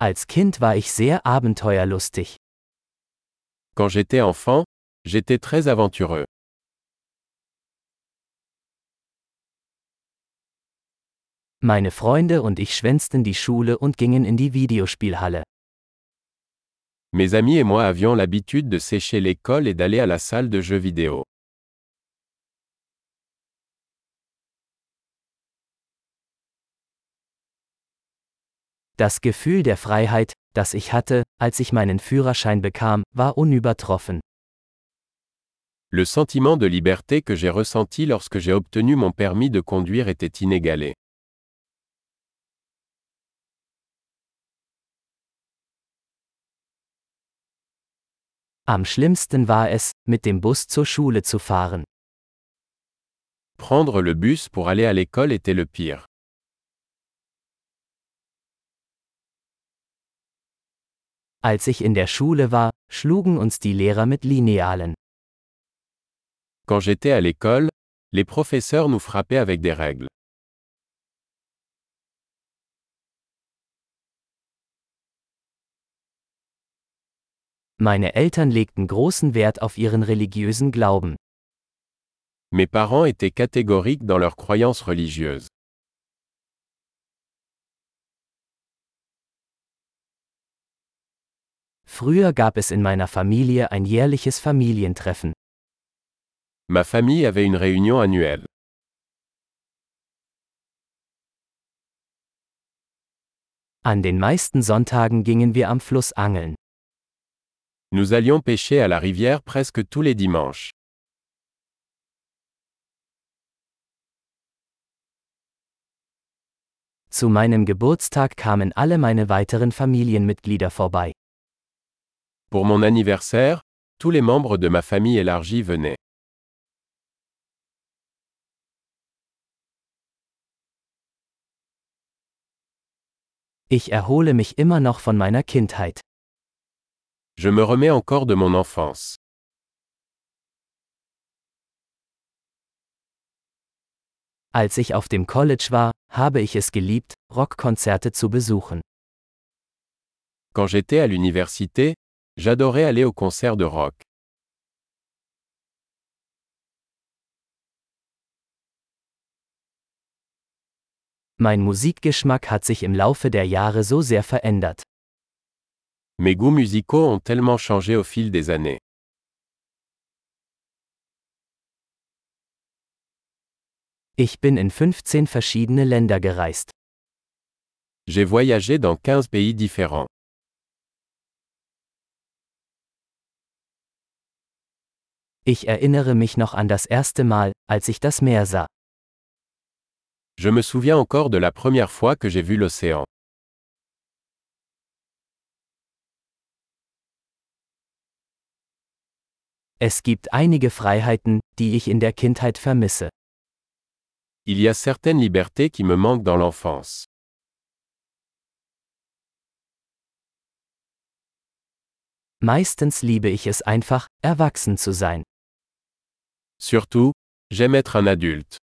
Als Kind war ich sehr abenteuerlustig. Quand j'étais enfant, j'étais très aventureux. Meine Freunde und ich schwänzten die Schule und gingen in die Videospielhalle. Mes amis et moi avions l'habitude de sécher l'école et d'aller à la salle de jeux vidéo. Das Gefühl der Freiheit, das ich hatte, als ich meinen Führerschein bekam, war unübertroffen. Le sentiment de liberté que j'ai ressenti lorsque j'ai obtenu mon permis de conduire était inégalé. Am schlimmsten war es, mit dem Bus zur Schule zu fahren. Prendre le bus pour aller à l'école était le pire. Als ich in der Schule war, schlugen uns die Lehrer mit Linealen. Quand j'étais à l'école, les professeurs nous frappaient avec des règles. Meine Eltern legten großen Wert auf ihren religiösen Glauben. Mes parents étaient catégoriques dans leurs croyances religieuses. Früher gab es in meiner Familie ein jährliches Familientreffen. Ma famille avait une réunion annuelle. An den meisten Sonntagen gingen wir am Fluss angeln. Nous allions pêcher à la rivière presque tous les dimanches. Zu meinem Geburtstag kamen alle meine weiteren Familienmitglieder vorbei. Pour mon anniversaire, tous les membres de ma famille élargie venaient. Ich erhole mich immer noch von meiner Kindheit. Je me remets encore de mon enfance. Als ich auf dem College war, habe ich es geliebt, Rockkonzerte zu besuchen. Quand j'étais à l'université, j'adorais aller aux concerts de rock. Mein Musikgeschmack hat sich im Laufe der Jahre so sehr verändert. Mes goûts musicaux ont tellement changé au fil des années. Ich bin in 15 verschiedene Länder gereist. J'ai voyagé dans 15 pays différents. Ich erinnere mich noch an das erste Mal, als ich das Meer sah. Je me souviens encore de la première fois que j'ai vu l'océan. Es gibt einige Freiheiten, die ich in der Kindheit vermisse. Il y a certaines libertés qui me manquent dans l'enfance. Meistens liebe ich es einfach, erwachsen zu sein. Surtout, j'aime être un adulte.